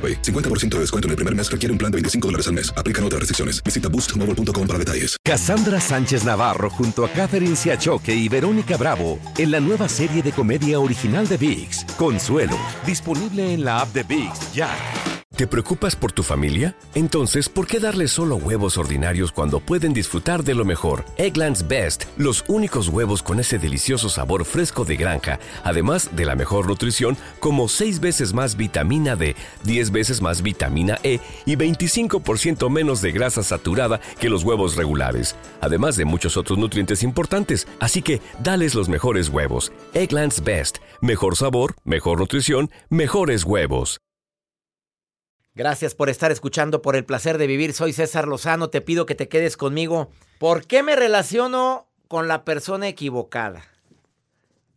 AroPay. 50% de descuento en el primer mes requiere un plan de 25 dólares al mes. Aplican otras restricciones. Visita boostmobile.com para detalles. Cassandra Sánchez Navarro junto a Catherine Siachoque y Verónica Bravo en la nueva serie de comedia original de VIX, Consuelo, disponible en la app de VIX ya. ¿Te preocupas por tu familia? Entonces, ¿por qué darles solo huevos ordinarios cuando pueden disfrutar de lo mejor? Eggland's Best, los únicos huevos con ese delicioso sabor fresco de granja, además de la mejor nutrición, como 6 veces más vitamina D, 10 veces más vitamina E y 25% menos de grasa saturada que los huevos regulares, además de muchos otros nutrientes importantes. Así que, dales los mejores huevos. Eggland's Best, mejor sabor, mejor nutrición, mejores huevos. Gracias por estar escuchando, por el placer de vivir. Soy César Lozano, te pido que te quedes conmigo. ¿Por qué me relaciono con la persona equivocada?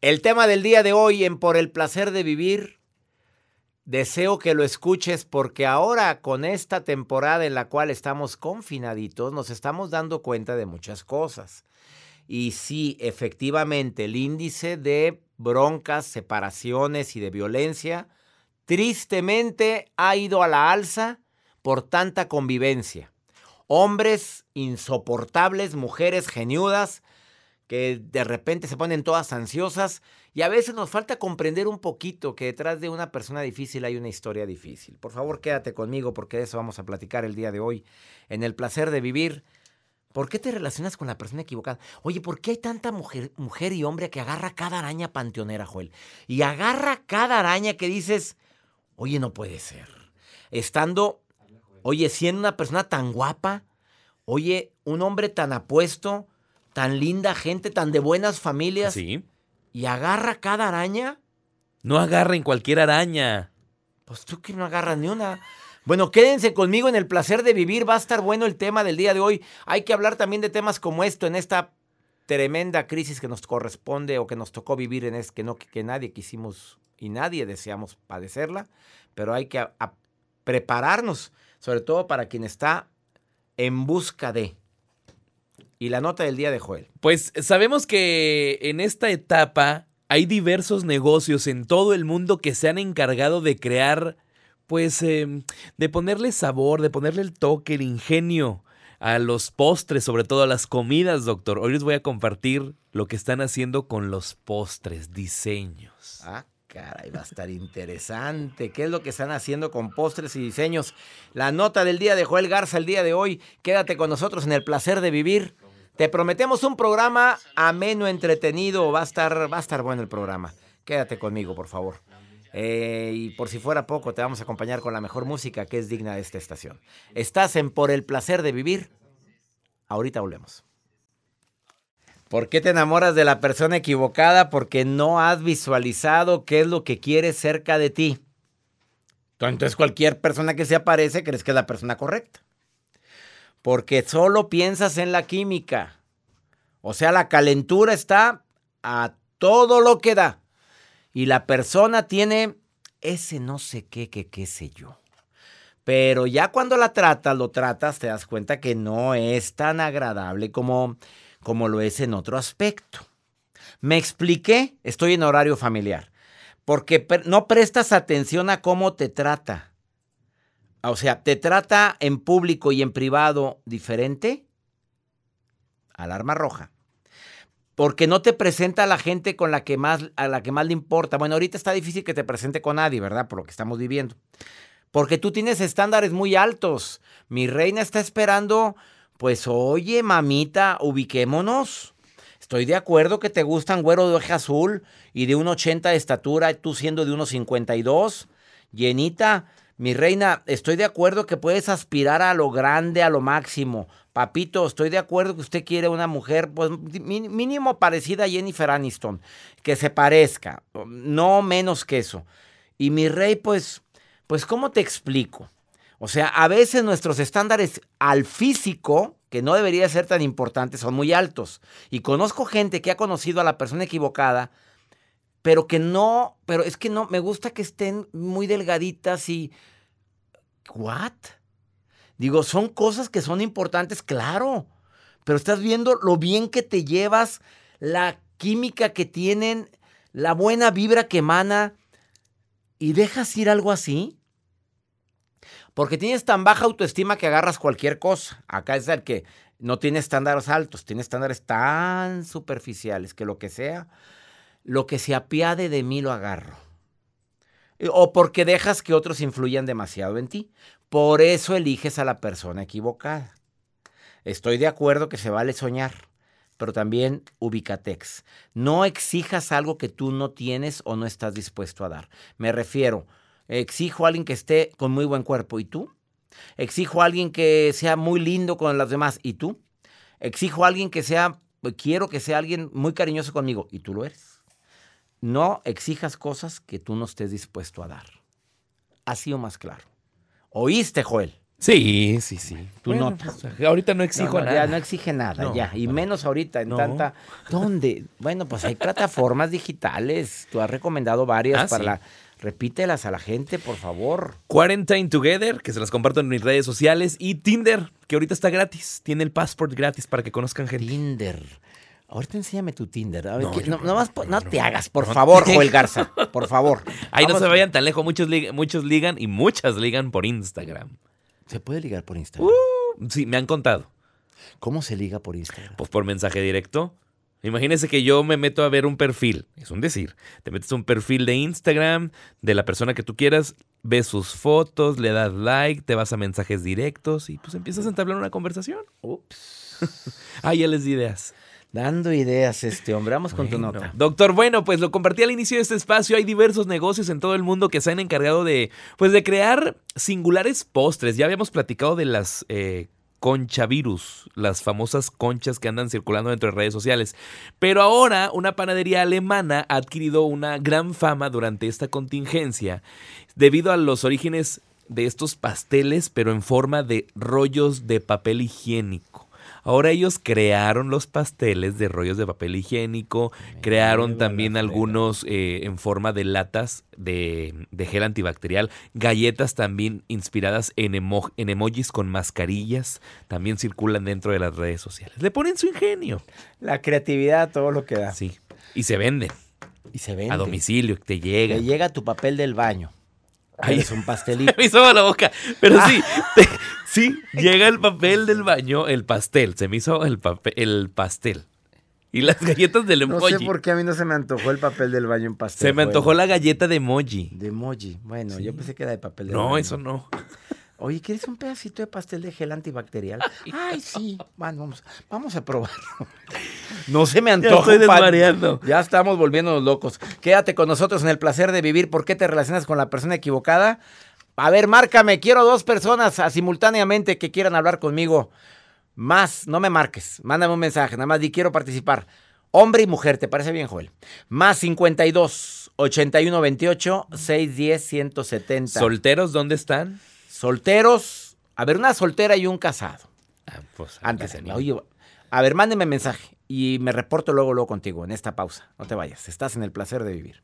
El tema del día de hoy en Por el placer de vivir, deseo que lo escuches porque ahora con esta temporada en la cual estamos confinaditos, nos estamos dando cuenta de muchas cosas. Y sí, efectivamente, el índice de broncas, separaciones y de violencia tristemente ha ido a la alza por tanta convivencia. Hombres insoportables, mujeres geniudas, de repente se ponen todas ansiosas y a veces nos falta comprender un poquito que detrás de una persona difícil hay una historia difícil. Por favor, quédate conmigo porque de eso vamos a platicar el día de hoy en el placer de vivir. ¿Por qué te relacionas con la persona equivocada? Oye, ¿por qué hay tanta mujer, mujer y hombre que agarra cada araña panteonera, Joel? Y agarra cada araña que dices, Oye, no puede ser. Estando, oye, siendo una persona tan guapa, oye, un hombre tan apuesto, tan linda gente, tan de buenas familias. Sí. Y agarra cada araña. No agarren cualquier araña. Pues tú que no agarras ni una. Bueno, quédense conmigo en el placer de vivir. Va a estar bueno el tema del día de hoy. Hay que hablar también de temas como esto en esta tremenda crisis que nos corresponde o que nos tocó vivir en es que no que nadie quisimos y nadie deseamos padecerla, pero hay que prepararnos, sobre todo para quien está en busca de. Y la nota del día de Joel. Pues sabemos que en esta etapa hay diversos negocios en todo el mundo que se han encargado de crear, pues, em, de ponerle sabor, de ponerle el toque, el ingenio a los postres, sobre todo a las comidas, doctor. Hoy les voy a compartir lo que están haciendo con los postres, diseños. Ah, Caray, va a estar interesante. ¿Qué es lo que están haciendo con postres y diseños? La nota del día de Joel Garza el día de hoy. Quédate con nosotros en el placer de vivir. Te prometemos un programa ameno, entretenido. Va a estar, va a estar bueno el programa. Quédate conmigo, por favor. Eh, y por si fuera poco, te vamos a acompañar con la mejor música que es digna de esta estación. Estás en Por el placer de vivir. Ahorita volvemos. ¿Por qué te enamoras de la persona equivocada? Porque no has visualizado qué es lo que quieres cerca de ti. Entonces cualquier persona que se aparece crees que es la persona correcta. Porque solo piensas en la química. O sea, la calentura está a todo lo que da. Y la persona tiene ese no sé qué, qué, qué sé yo. Pero ya cuando la tratas, lo tratas, te das cuenta que no es tan agradable como como lo es en otro aspecto. Me expliqué, estoy en horario familiar, porque no prestas atención a cómo te trata. O sea, ¿te trata en público y en privado diferente? Alarma roja. Porque no te presenta a la gente con la que más, a la que más le importa. Bueno, ahorita está difícil que te presente con nadie, ¿verdad? Por lo que estamos viviendo. Porque tú tienes estándares muy altos. Mi reina está esperando pues oye, mamita, ubiquémonos. Estoy de acuerdo que te gustan güero de ojo azul y de 1,80 de estatura, tú siendo de 1,52. Llenita, mi reina, estoy de acuerdo que puedes aspirar a lo grande, a lo máximo. Papito, estoy de acuerdo que usted quiere una mujer, pues mínimo parecida a Jennifer Aniston, que se parezca, no menos que eso. Y mi rey, pues, pues, ¿cómo te explico? O sea, a veces nuestros estándares al físico, que no debería ser tan importantes, son muy altos. Y conozco gente que ha conocido a la persona equivocada, pero que no, pero es que no, me gusta que estén muy delgaditas y... ¿What? Digo, son cosas que son importantes, claro, pero estás viendo lo bien que te llevas, la química que tienen, la buena vibra que emana, y dejas ir algo así. Porque tienes tan baja autoestima que agarras cualquier cosa. Acá es el que no tiene estándares altos, tiene estándares tan superficiales que lo que sea, lo que se apiade de mí lo agarro. O porque dejas que otros influyan demasiado en ti. Por eso eliges a la persona equivocada. Estoy de acuerdo que se vale soñar, pero también ubicatex. No exijas algo que tú no tienes o no estás dispuesto a dar. Me refiero, Exijo a alguien que esté con muy buen cuerpo. ¿Y tú? Exijo a alguien que sea muy lindo con las demás. ¿Y tú? Exijo a alguien que sea, quiero que sea alguien muy cariñoso conmigo. ¿Y tú lo eres? No exijas cosas que tú no estés dispuesto a dar. Así o más claro. ¿Oíste, Joel? Sí, sí, sí. Tú no. Pues, ahorita no exijo nada. Ya no exige nada, ya. Y menos ahorita en tanta. ¿Dónde? Bueno, pues hay plataformas digitales. Tú has recomendado varias ah, para la Repítelas a la gente, por favor. Quarantine Together, que se las comparto en mis redes sociales. Y Tinder, que ahorita está gratis. Tiene el passport gratis para que conozcan gente. Tinder. Ahorita enséñame tu Tinder. no, no, te hagas, por favor, Joel Garza. Por favor. Ahí no se vayan tan lejos. Muchos, muchos ligan y muchas ligan por Instagram. ¿Se puede ligar por Instagram? Uh, sí, me han contado. ¿Cómo se liga por Instagram? Pues por mensaje directo. Imagínese que yo me meto a ver un perfil, es un decir, te metes a un perfil de Instagram de la persona que tú quieras, ves sus fotos, le das like, te vas a mensajes directos y pues empiezas a entablar una conversación. Ups. ah, ya les di ideas. Dando ideas este hombre. Vamos con tu nota. Doctor, bueno, pues lo compartí al inicio de este espacio. Hay diversos negocios en todo el mundo que se han encargado de, pues, de crear singulares postres. Ya habíamos platicado de las eh, conchavirus, las famosas conchas que andan circulando dentro de redes sociales. Pero ahora una panadería alemana ha adquirido una gran fama durante esta contingencia debido a los orígenes de estos pasteles, pero en forma de rollos de papel higiénico. Ahora ellos crearon los pasteles de rollos de papel higiénico, crearon también algunos eh, en forma de latas de, gel antibacterial, galletas también inspiradas en, en emojis con mascarillas, también circulan dentro de las redes sociales. Le ponen su ingenio. La creatividad, todo lo que da. Sí, y se venden. Y se venden. A domicilio, te llega. Te llega tu papel del baño. Ahí es un pastelito. me hizo la boca. Pero sí, sí, llega el papel del baño, el pastel. Se me hizo el, papel, el pastel. Y las galletas del emoji. No sé por qué a mí no se me antojó el papel del baño en pastel. Se me antojó la galleta de emoji. De emoji. Bueno, yo pensé que era de papel del baño. No, eso no. Oye, ¿quieres un pedacito de pastel de gel antibacterial? Ay, sí. Bueno, vamos, vamos a probarlo. No se me antoja. Ya estoy desvariando. Ya estamos volviéndonos locos. Quédate con nosotros en el placer de vivir. ¿Por qué te relacionas con la persona equivocada? A ver, márcame. Quiero dos personas simultáneamente que quieran hablar conmigo. Más, no me marques. Mándame un mensaje. Nada más di quiero participar. Hombre y mujer, ¿te parece bien, Joel? Más 52 81 28 610 170. ¿Solteros dónde están? Solteros, a ver, una soltera y un casado. Ah, pues, Antes, oye, a ver, mándeme mensaje y me reporto luego, luego contigo en esta pausa. No te vayas, estás en el placer de vivir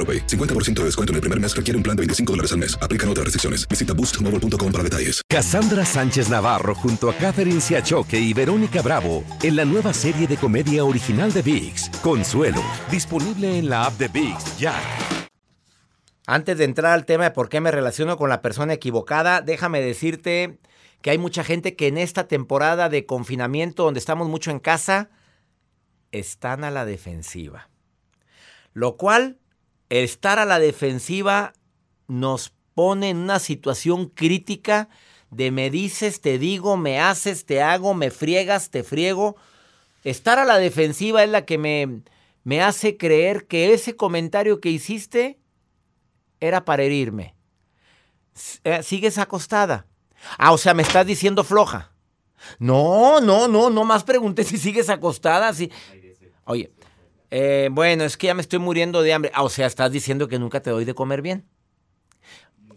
AroPay. 50% de descuento en el primer mes requiere un plan de 25 dólares al mes. Aplican otras restricciones. Visita boostmobile.com para detalles. Cassandra Sánchez Navarro junto a Catherine Siachoque y Verónica Bravo en la nueva serie de comedia original de VIX, Consuelo, disponible en la app de VIX ya. Antes de entrar al tema de por qué me relaciono con la persona equivocada, déjame decirte que hay mucha gente que en esta temporada de confinamiento donde estamos mucho en casa, están a la defensiva. Lo cual, estar a la defensiva nos pone en una situación crítica de me dices, te digo, me haces, te hago, me friegas, te friego. Estar a la defensiva es la que me, me hace creer que ese comentario que hiciste era para herirme. Eh, Sigues acostada. Ah, o sea, me estás diciendo floja. No, no, no, no más pregunté si sigues acostada. Si... Oye, eh, bueno, es que ya me estoy muriendo de hambre. Ah, o sea, estás diciendo que nunca te doy de comer bien.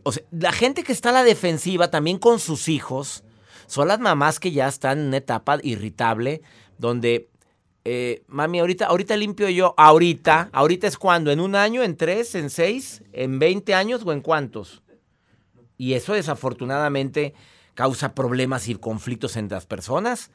O sea, la gente que está a la defensiva también con sus hijos son las mamás que ya están en una etapa irritable donde, eh, mami, ahorita, ahorita limpio yo, ahorita, ahorita es cuando, en un año, en tres, en seis, en 20 años o en cuántos. Y eso desafortunadamente causa problemas y conflictos entre las personas.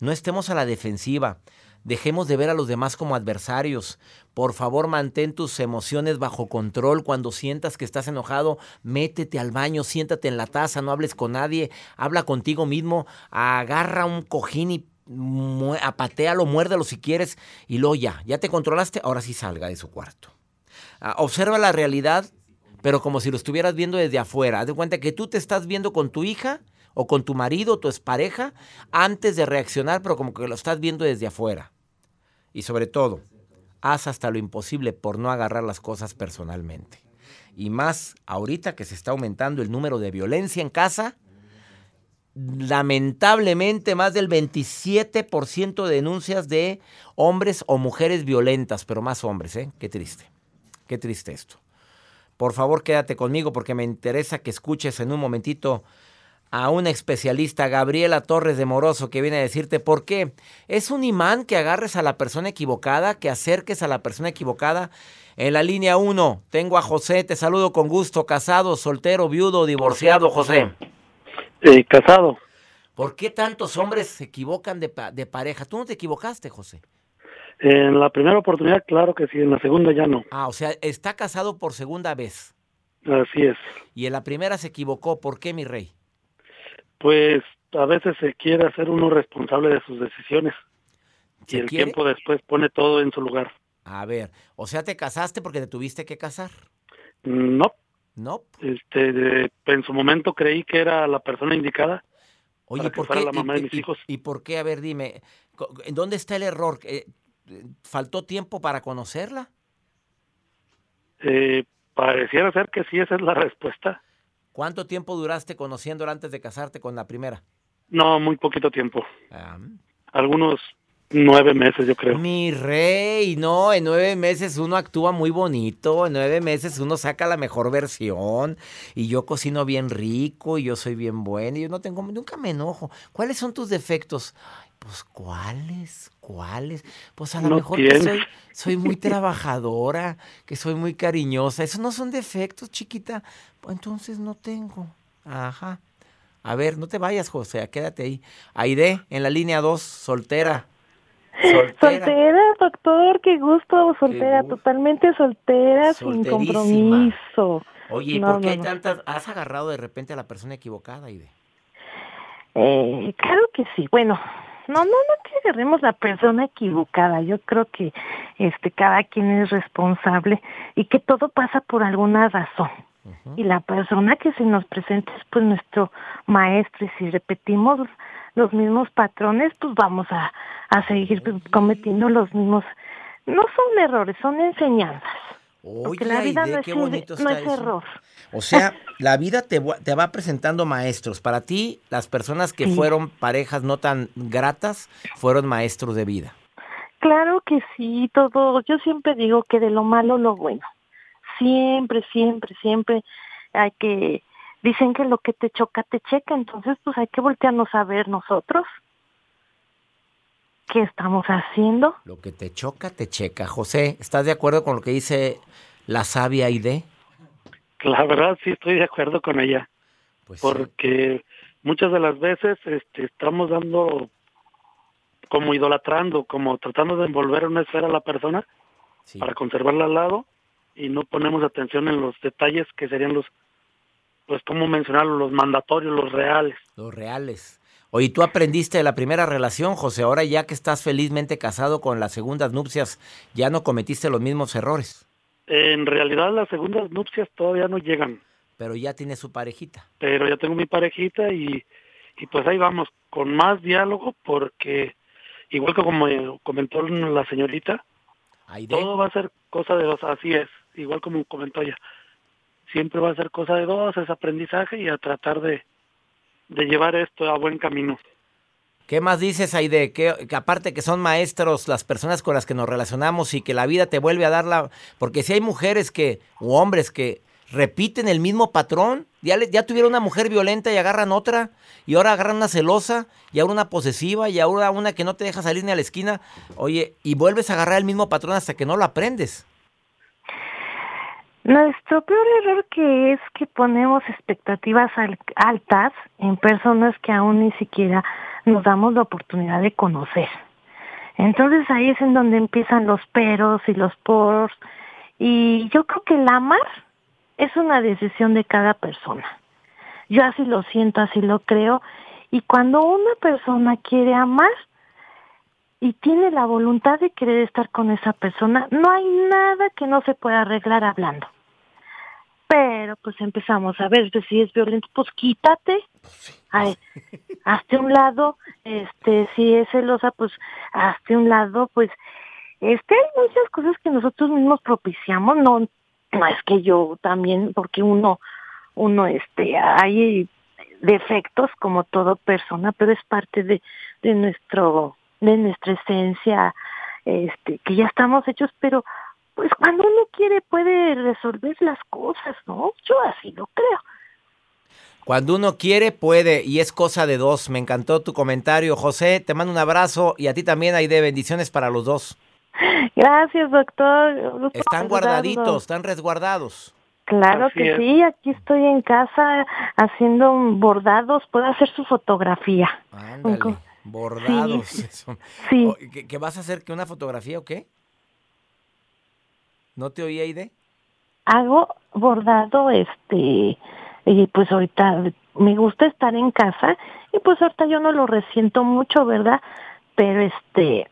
No estemos a la defensiva. Dejemos de ver a los demás como adversarios. Por favor, mantén tus emociones bajo control. Cuando sientas que estás enojado, métete al baño, siéntate en la taza, no hables con nadie, habla contigo mismo, agarra un cojín y mu- apatéalo, muérdelo si quieres, y luego ya, ya te controlaste, ahora sí salga de su cuarto. Ah, observa la realidad, pero como si lo estuvieras viendo desde afuera. Haz de cuenta que tú te estás viendo con tu hija o con tu marido, tu expareja, antes de reaccionar, pero como que lo estás viendo desde afuera. Y sobre todo, haz hasta lo imposible por no agarrar las cosas personalmente. Y más ahorita que se está aumentando el número de violencia en casa, lamentablemente más del 27% de denuncias de hombres o mujeres violentas, pero más hombres, ¿eh? Qué triste. Qué triste esto. Por favor, quédate conmigo porque me interesa que escuches en un momentito a una especialista, Gabriela Torres de Moroso, que viene a decirte por qué. Es un imán que agarres a la persona equivocada, que acerques a la persona equivocada. En la línea 1 tengo a José, te saludo con gusto, casado, soltero, viudo, divorciado, José. Eh, casado. ¿Por qué tantos hombres se equivocan de, pa- de pareja? ¿Tú no te equivocaste, José? En la primera oportunidad, claro que sí, en la segunda ya no. Ah, o sea, está casado por segunda vez. Así es. Y en la primera se equivocó. ¿Por qué, mi rey? Pues a veces se quiere hacer uno responsable de sus decisiones y ¿Se el quiere? tiempo después pone todo en su lugar. A ver, o sea, te casaste porque te tuviste que casar. No, No. este, de- en su momento creí que era la persona indicada. Oye, Para la mamá de y, mis y- hijos. ¿Y por qué? A ver, dime, ¿en dónde está el error? Eh, ¿Faltó tiempo para conocerla? Eh, pareciera ser que sí, esa es la respuesta. ¿Cuánto tiempo duraste conociéndola antes de casarte con la primera? No, muy poquito tiempo. Ah, Algunos nueve meses, yo creo. Mi rey, no, en nueve meses uno actúa muy bonito, en nueve meses uno saca la mejor versión y yo cocino bien rico y yo soy bien bueno y yo no tengo, nunca me enojo. ¿Cuáles son tus defectos? Pues ¿cuáles? ¿Cuáles? Pues a lo No mejor que soy, soy muy trabajadora, que soy muy cariñosa. Esos no son defectos, chiquita. Pues entonces no tengo. Ajá. A ver, no te vayas, José, quédate ahí. Aide, en la línea 2, soltera. Soltera, doctor, qué gusto, soltera, gusto. totalmente soltera, sin compromiso. Oye, ¿y No, por qué no, hay no. tantas? ¿Has agarrado de repente a la persona equivocada, Aide? Eh, claro que sí, bueno, no, no, no que agarremos la persona equivocada. Yo creo que este cada quien es responsable y que todo pasa por alguna razón. Y la persona que se nos presenta es pues nuestro maestro y si repetimos los mismos patrones, pues vamos a, a seguir cometiendo los mismos. No son errores, son enseñanzas. Porque la vida no, es, no es error. O sea, la vida te, te, va presentando maestros. Para ti, las personas que fueron parejas no tan gratas fueron maestros de vida. Claro que sí, todo. Yo siempre digo que de lo malo lo bueno. Siempre, siempre, siempre hay que. Dicen que lo que te choca te checa, entonces pues hay que voltearnos a ver nosotros. ¿Qué estamos haciendo? Lo que te choca te checa. José, ¿estás de acuerdo con lo que dice la sabia ID? La verdad sí estoy de acuerdo con ella. Pues porque muchas de las veces este, estamos dando como idolatrando, como tratando de envolver una esfera a la persona para conservarla al lado y no ponemos atención en los detalles que serían los, pues como mencionarlo, los mandatorios, los reales. Los reales. Oye, tú aprendiste de la primera relación, José, ahora ya que estás felizmente casado con las segundas nupcias, ya no cometiste los mismos errores. En realidad las segundas nupcias todavía no llegan. Pero ya tiene su parejita. Pero ya tengo mi parejita y, y pues ahí vamos, con más diálogo porque igual que como comentó la señorita, todo va a ser cosa de dos, así es, igual como comentó ella. Siempre va a ser cosa de dos, es aprendizaje y a tratar de, de llevar esto a buen camino. ¿Qué más dices, Aide? Que, que aparte que son maestros las personas con las que nos relacionamos y que la vida te vuelve a dar la... Porque si hay mujeres que, o hombres que repiten el mismo patrón, ya, ya tuvieron una mujer violenta y agarran otra, y ahora agarran una celosa, y ahora una posesiva, y ahora una que no te deja salir ni a la esquina, oye, y vuelves a agarrar el mismo patrón hasta que no lo aprendes. Nuestro peor error que es que ponemos expectativas altas en personas que aún ni siquiera nos damos la oportunidad de conocer. Entonces ahí es en donde empiezan los peros y los poros. Y yo creo que el amar es una decisión de cada persona. Yo así lo siento, así lo creo. Y cuando una persona quiere amar y tiene la voluntad de querer estar con esa persona, no hay nada que no se pueda arreglar hablando. Pero pues empezamos a ver si es violento, pues quítate, Ay, hazte un lado, este, si es celosa, pues hazte un lado, pues este hay muchas cosas que nosotros mismos propiciamos, no, no es que yo también, porque uno, uno este, hay defectos como toda persona, pero es parte de, de nuestro, de nuestra esencia, este, que ya estamos hechos, pero pues cuando uno quiere puede resolver las cosas, ¿no? Yo así lo creo. Cuando uno quiere, puede, y es cosa de dos. Me encantó tu comentario, José. Te mando un abrazo y a ti también hay de bendiciones para los dos. Gracias, doctor. Están guardaditos, están resguardados. Claro que sí, aquí estoy en casa haciendo bordados, puedo hacer su fotografía. Ándale, bordados. Sí. ¿Qué, vas a hacer? ¿Que una fotografía o qué? ¿No te oí, Aide? Hago bordado, este, y pues ahorita me gusta estar en casa y pues ahorita yo no lo resiento mucho, ¿verdad? Pero este,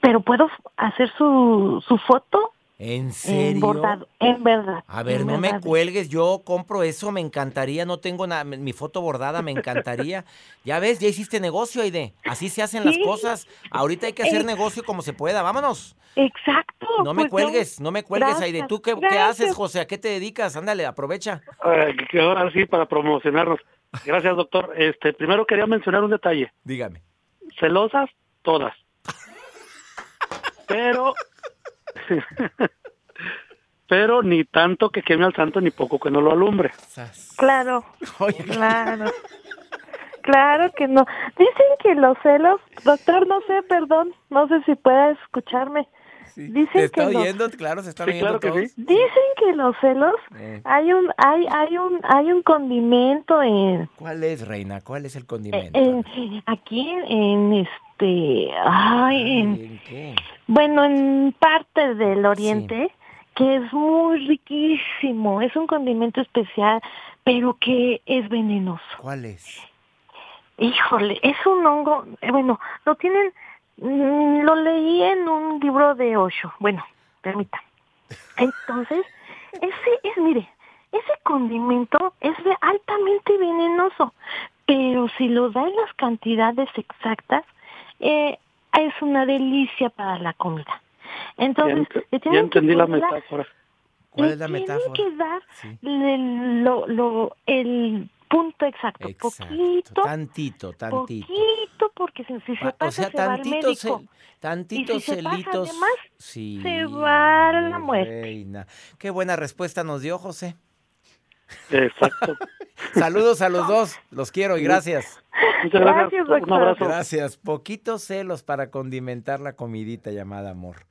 pero puedo hacer su, su foto. ¿En serio? En, verdad. A ver, no me cuelgues, yo compro eso, me encantaría, no tengo nada, mi foto bordada, me encantaría. ya ves, ya hiciste negocio, Aide, así se hacen las cosas. Ahorita hay que hacer negocio como se pueda, vámonos. Exacto. No me pues cuelgues, no me cuelgues, Aide. ¿Tú qué, qué, haces, José? ¿A qué te dedicas? Ándale, aprovecha. que ahora sí, para promocionarnos. Gracias, doctor. Este, primero quería mencionar un detalle. Dígame. Celosas, todas pero pero ni tanto que queme al santo ni poco que no lo alumbre. Claro, claro. Claro que no. Dicen que los celos, doctor, no sé, perdón, no sé si pueda escucharme. Dicen ¿Te está que oyendo? claro, se está oyendo Dicen que los celos eh. hay un hay hay un hay un condimento en ¿Cuál es, reina? ¿Cuál es el condimento? aquí en, este ay, en, qué? Bueno, en parte del oriente que es muy riquísimo, es un condimento especial, pero que es venenoso. ¿Cuál es? híjole, es un hongo, eh, bueno, lo tienen, mm, lo leí en un libro de Osho, bueno, permita. Entonces, ese es, mire, ese condimento es altamente venenoso, pero si lo da en las cantidades exactas, eh, es una delicia para la comida. Entonces, ya, entendí la metáfora. ¿Cuál es la metáfora? Tiene que dar lo, lo, el punto exacto, poquito, tantito, tantito, poquito, porque si, se pasa o sea, se va al médico. tantitos y si celitos, se, pasa sí, se va a la muerte. Reina. Qué buena respuesta nos dio José. Exacto. Saludos a los dos, los quiero y gracias. Muchas gracias. Gracias, Un abrazo. Gracias. Poquitos celos para condimentar la comidita llamada amor.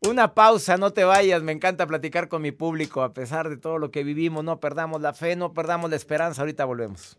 Una pausa, no te vayas, me encanta platicar con mi público, a pesar de todo lo que vivimos, no perdamos la fe, no perdamos la esperanza, ahorita volvemos.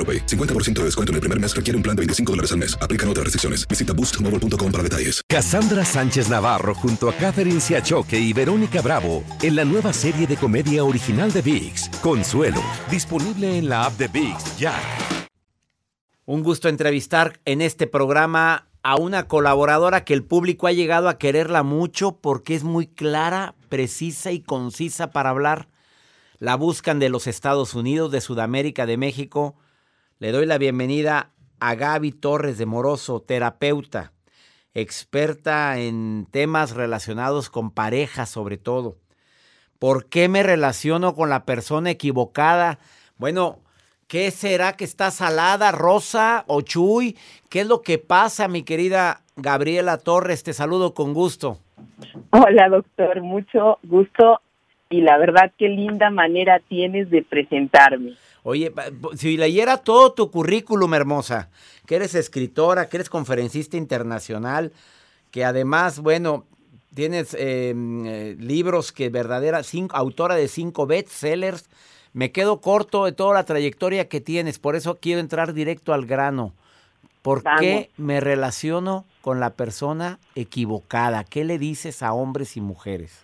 AroPay. 50% de descuento en el primer mes requiere un plan de 25 dólares al mes. Aplican otras restricciones. Visita boostmobile.com para detalles. Cassandra Sánchez Navarro junto a Catherine Siachoque y Verónica Bravo en la nueva serie de comedia original de VIX, Consuelo, disponible en la app de VIX ya. Un gusto entrevistar en este programa a una colaboradora que el público ha llegado a quererla mucho porque es muy clara, precisa y concisa para hablar. La buscan de los Estados Unidos, de Sudamérica, de México. Le doy la bienvenida a Gaby Torres de Moroso, terapeuta, experta en temas relacionados con parejas sobre todo. ¿Por qué me relaciono con la persona equivocada? Bueno, ¿qué será que está salada, rosa o chuy? ¿Qué es lo que pasa, mi querida Gabriela Torres? Te saludo con gusto. Hola, doctor, mucho gusto y la verdad qué linda manera tienes de presentarme. Oye, si leyera todo tu currículum, hermosa, que eres escritora, que eres conferencista internacional, que además, bueno, tienes em, eh, libros que verdadera, cinco, autora de cinco bestsellers, me quedo corto de toda la trayectoria que tienes, por eso quiero entrar directo al grano. ¿Por qué me relaciono con la persona equivocada? ¿Qué le dices a hombres y mujeres?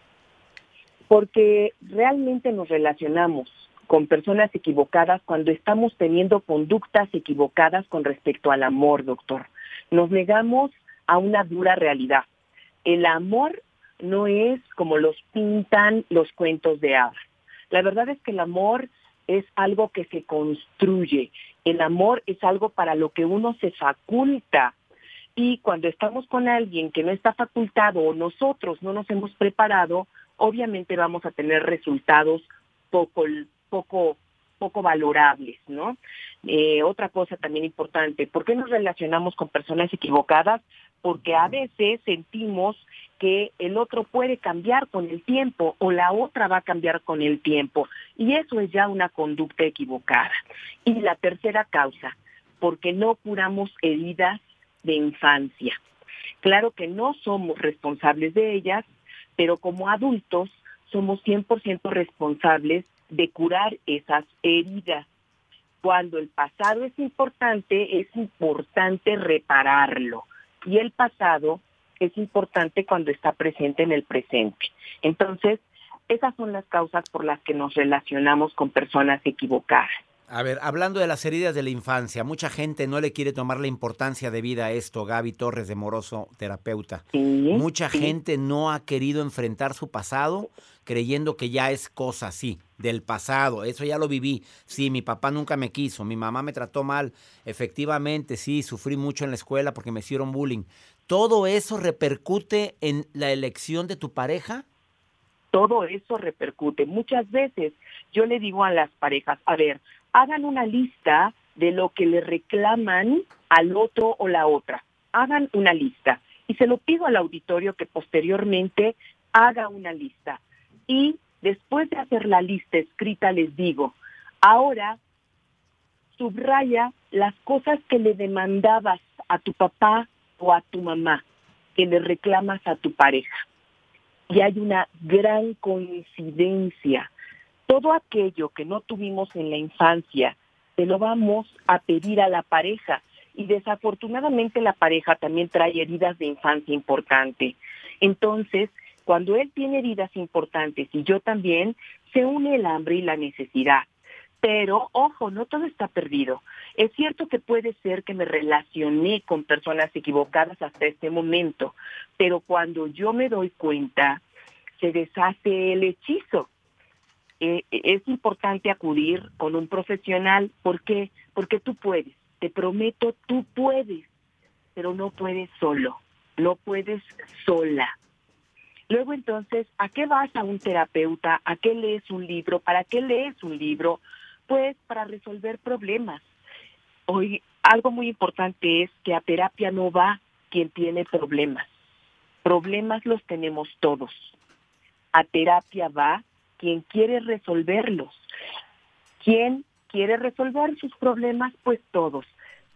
Porque realmente nos relacionamos con personas equivocadas cuando estamos teniendo conductas equivocadas con respecto al amor, doctor. Nos negamos a una dura realidad. El amor no es como los pintan los cuentos de hadas. La verdad es que el amor es algo que se construye. El amor es algo para lo que uno se faculta. Y cuando estamos con alguien que no está facultado o nosotros no nos hemos preparado, obviamente vamos a tener resultados poco, poco poco valorables, ¿no? Eh, otra cosa también importante, ¿por qué nos relacionamos con personas equivocadas? Porque a veces sentimos que el otro puede cambiar con el tiempo o la otra va a cambiar con el tiempo y eso es ya una conducta equivocada. Y la tercera causa, porque no curamos heridas de infancia. Claro que no somos responsables de ellas, pero como adultos somos 100% responsables de curar esas heridas. Cuando el pasado es importante, es importante repararlo. Y el pasado es importante cuando está presente en el presente. Entonces, esas son las causas por las que nos relacionamos con personas equivocadas. A ver, hablando de las heridas de la infancia, mucha gente no le quiere tomar la importancia de vida a esto, Gaby Torres de Moroso, terapeuta. mucha gente no ha querido enfrentar su pasado creyendo que ya es cosa así, del pasado, eso ya lo viví. Sí, mi papá nunca me quiso, mi mamá me trató mal, efectivamente, sí, sufrí mucho en la escuela porque me hicieron bullying. ¿Todo eso repercute en la elección de tu pareja? Todo eso repercute. Muchas veces yo le digo a las parejas, a ver, hagan una lista de lo que le reclaman al otro o la otra. Hagan una lista. Y se lo pido al auditorio que posteriormente haga una lista. Y después de hacer la lista escrita, les digo, ahora subraya las cosas que le demandabas a tu papá o a tu mamá, que le reclamas a tu pareja. Y hay una gran coincidencia todo aquello que no tuvimos en la infancia, se lo vamos a pedir a la pareja. Y desafortunadamente la pareja también trae heridas de infancia importante. Entonces, cuando él tiene heridas importantes y yo también, se une el hambre y la necesidad. Pero, ojo, no todo está perdido. Es cierto que puede ser que me relacioné con personas equivocadas hasta este momento, pero cuando yo me doy cuenta, se deshace el hechizo eh, es importante acudir con un profesional. ¿Por qué? Porque tú puedes. Te prometo, tú puedes, pero no puedes solo, no puedes sola. Luego entonces, ¿a qué vas a un terapeuta? ¿A qué lees un libro? ¿Para qué lees un libro? Pues para resolver problemas. Hoy algo muy importante es que a terapia no va quien tiene problemas. Problemas los tenemos todos. A terapia va quien quiere resolverlos. ¿Quién quiere resolver sus problemas? Pues todos.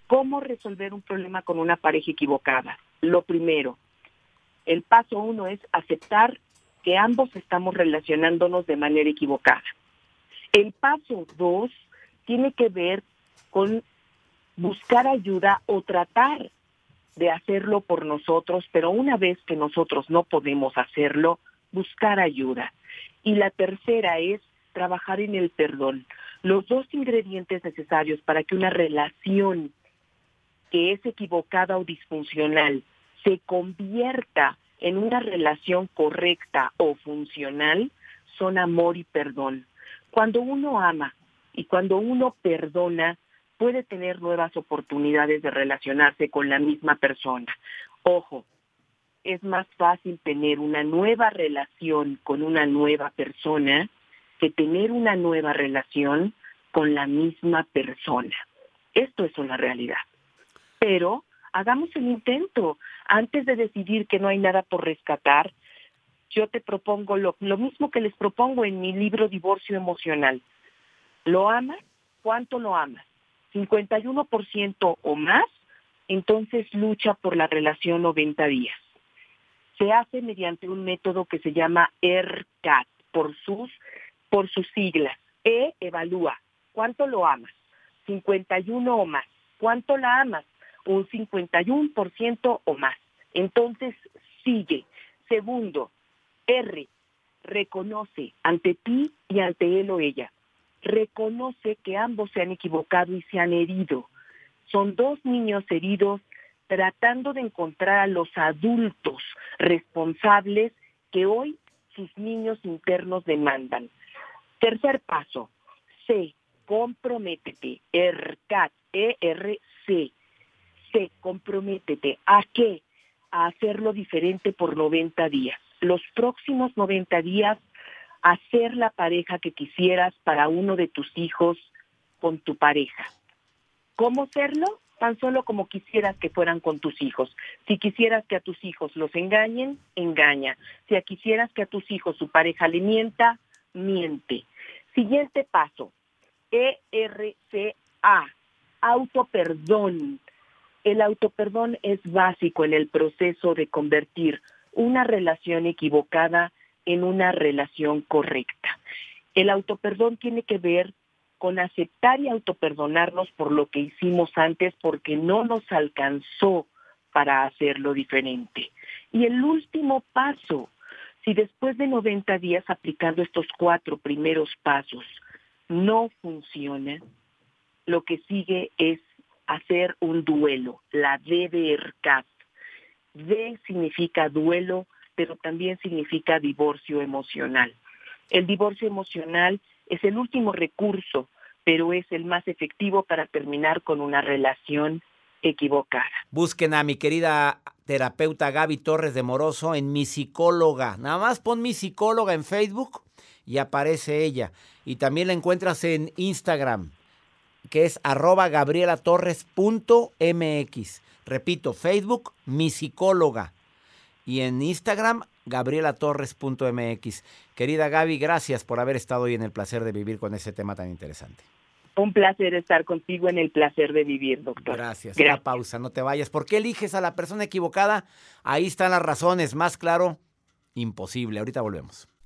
¿Cómo resolver un problema con una pareja equivocada? Lo primero, el paso uno es aceptar que ambos estamos relacionándonos de manera equivocada. El paso dos tiene que ver con buscar ayuda o tratar de hacerlo por nosotros, pero una vez que nosotros no podemos hacerlo, buscar ayuda. Y la tercera es trabajar en el perdón. Los dos ingredientes necesarios para que una relación que es equivocada o disfuncional se convierta en una relación correcta o funcional son amor y perdón. Cuando uno ama y cuando uno perdona, puede tener nuevas oportunidades de relacionarse con la misma persona. Ojo, es más fácil tener una nueva relación con una nueva persona que tener una nueva relación con la misma persona. Esto es una realidad. Pero hagamos el intento. Antes de decidir que no hay nada por rescatar, yo te propongo lo, mismo que les propongo en mi libro Divorcio Emocional. ¿Lo amas? ¿Cuánto lo amas? ¿51% o más? Entonces lucha por la relación 90 días se hace mediante un método que se llama ERCAT, por sus, por sus siglas. E evalúa, ¿cuánto lo amas? 51 o más. ¿Cuánto la amas? Un 51% o más. Entonces, sigue. Segundo, R, reconoce ante ti y ante él o ella. Reconoce que ambos se han equivocado y se han herido. Son dos niños heridos tratando de encontrar a los adultos responsables que hoy sus niños internos demandan. Tercer paso, C, comprométete, ERCAT, E-R-C, C, comprométete. ¿A qué? A hacerlo diferente por 90 días. Los próximos 90 días, hacer la pareja que quisieras para uno de tus hijos con tu pareja. ¿Cómo hacerlo? Tan solo como quisieras que fueran con tus hijos. Si quisieras que a tus hijos los engañen, engaña. Si quisieras que a tus hijos su pareja le mienta, miente. Siguiente paso, ERCA, autoperdón. El autoperdón es básico en el proceso de convertir una relación equivocada en una relación correcta. El autoperdón tiene que ver con aceptar y autoperdonarnos por lo que hicimos antes porque no nos alcanzó para hacerlo diferente. Y el último paso, si después de 90 días aplicando estos cuatro primeros pasos no funciona, lo que sigue es hacer un duelo, la D de ERCAT. D significa duelo, pero también significa divorcio emocional. El divorcio emocional es el último recurso, pero es el más efectivo para terminar con una relación equivocada. Busquen a mi querida terapeuta Gaby Torres de Moroso en mi psicóloga. Nada más pon mi psicóloga en Facebook y aparece ella. Y también la encuentras en Instagram, que es arroba gabrielatorres.mx. Repito, Facebook, mi psicóloga. Y en Instagram, gabrielatorres.mx. Querida Gaby, gracias por haber estado hoy en el placer de vivir con ese tema tan interesante. Un placer estar contigo en el placer de vivir, doctor. Gracias. Una pausa, no te vayas. ¿Por qué eliges a la persona equivocada? Ahí están las razones. Más claro, imposible. Ahorita volvemos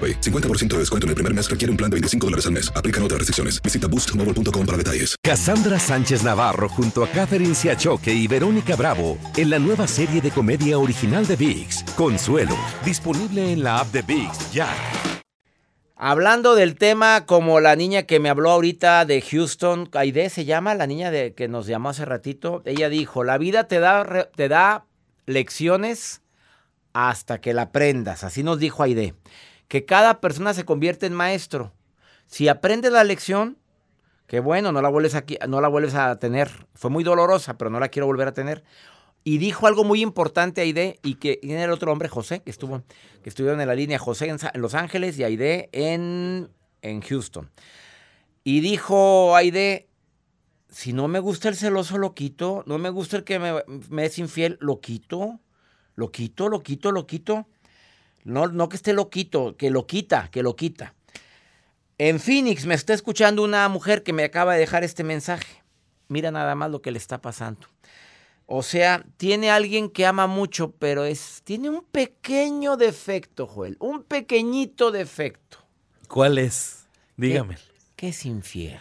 50% de descuento en el primer mes requiere un plan de 25 dólares al mes. Aplican otras restricciones. Visita boostmobile.com para detalles. Cassandra Sánchez Navarro junto a Catherine Siachoque y Verónica Bravo en la nueva serie de comedia original de VIX, Consuelo, disponible en la app de VIX ya. Hablando del tema como la niña que me habló ahorita de Houston, Aide se llama, la niña de, que nos llamó hace ratito, ella dijo, la vida te da, te da lecciones hasta que la aprendas, así nos dijo Aide que cada persona se convierte en maestro. Si aprendes la lección, que bueno, no la vuelves aquí, no la vuelves a tener. Fue muy dolorosa, pero no la quiero volver a tener. Y dijo algo muy importante Aide y que era el otro hombre, José, que estuvo, que estuvieron en la línea, José en, Los Ángeles y Aide en, en Houston. Y dijo Aide, si no me gusta el celoso, lo quito. No me gusta el que me, me es infiel, lo quito. Lo quito, lo quito, lo quito. No, no que esté loquito, que lo quita, que lo quita. En Phoenix me está escuchando una mujer que me acaba de dejar este mensaje. Mira nada más lo que le está pasando. O sea, tiene alguien que ama mucho, pero es tiene un pequeño defecto, Joel, un pequeñito defecto. ¿Cuál es? Dígame. Que, es infiel.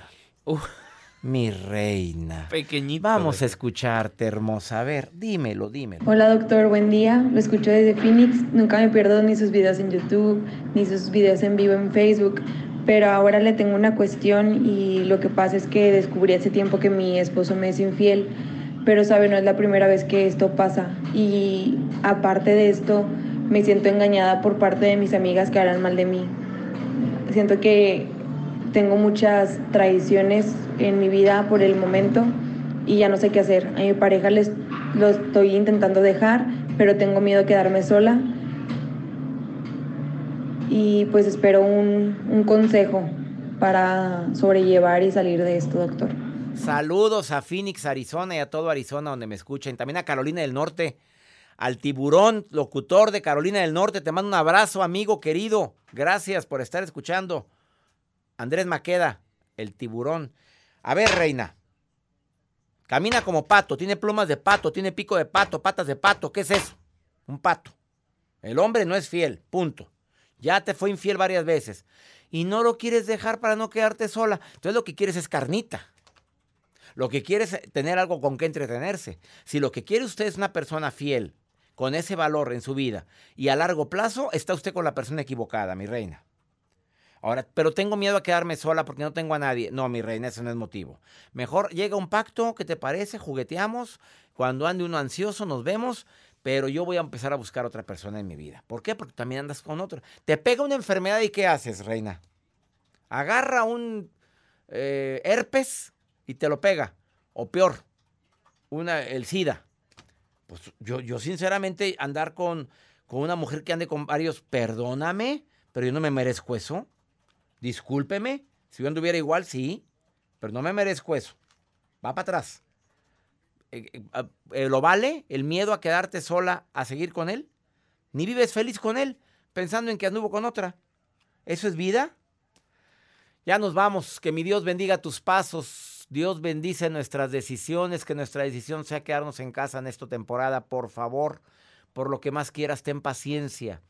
Mi reina. Pequeñito. Vamos a escucharte, hermosa. A ver, dímelo, dímelo. Hola, doctor. Buen día. Lo escucho desde Phoenix. Nunca me pierdo ni sus videos en YouTube, ni sus videos en vivo en Facebook. Pero ahora le tengo una cuestión y lo que pasa es que descubrí hace tiempo que mi esposo me es infiel. Pero, sabe, no es la primera vez que esto pasa. Y aparte de esto, me siento engañada por parte de mis amigas que hablan mal de mí. Siento que tengo muchas traiciones en mi vida por el momento y ya no sé qué hacer. A mi pareja les, lo estoy intentando dejar, pero tengo miedo de quedarme sola. Y pues espero un, un consejo para sobrellevar y salir de esto, doctor. Saludos a Phoenix, Arizona y a todo Arizona donde me escuchen. También a Carolina del Norte, al tiburón, locutor de Carolina del Norte. Te mando un abrazo, amigo querido. Gracias por estar escuchando. Andrés Maqueda, el tiburón. A ver, reina. Camina como pato, tiene plumas de pato, tiene pico de pato, patas de pato. ¿Qué es eso? Un pato. El hombre no es fiel, punto. Ya te fue infiel varias veces. Y no lo quieres dejar para no quedarte sola. Entonces lo que quieres es carnita. Lo que quieres es tener algo con que entretenerse. Si lo que quiere usted es una persona fiel, con ese valor en su vida, y a largo plazo, está usted con la persona equivocada, mi reina. Ahora, pero tengo miedo a quedarme sola porque no tengo a nadie. No, mi reina, ese no es motivo. Mejor llega un pacto, ¿qué te parece? Jugueteamos. Cuando ande uno ansioso, nos vemos. Pero yo voy a empezar a buscar otra persona en mi vida. ¿Por qué? Porque también andas con otro. Te pega una enfermedad y ¿qué haces, reina? Agarra un eh, herpes y te lo pega. O peor, una, el SIDA. Pues yo, yo sinceramente andar con, con una mujer que ande con varios, perdóname, pero yo no me merezco eso. Discúlpeme, si yo anduviera igual, sí, pero no me merezco eso. Va para atrás. Eh, eh, eh, ¿Lo vale el miedo a quedarte sola a seguir con él? Ni vives feliz con él, pensando en que anduvo con otra. ¿Eso es vida? Ya nos vamos. Que mi Dios bendiga tus pasos. Dios bendice nuestras decisiones. Que nuestra decisión sea quedarnos en casa en esta temporada. Por favor, por lo que más quieras, ten paciencia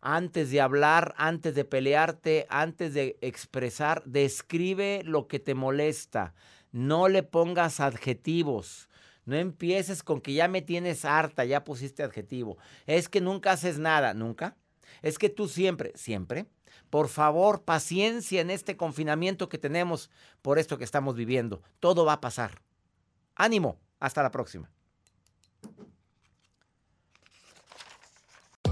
antes de hablar, antes de pelearte, antes de expresar, describe lo que te molesta. No le pongas adjetivos. No empieces con que ya me tienes harta, ya pusiste adjetivo. Es que nunca haces nada, nunca. Es que tú siempre, siempre. Por favor, paciencia en este confinamiento que tenemos por esto que estamos viviendo. Todo va a pasar. Ánimo. Hasta la próxima.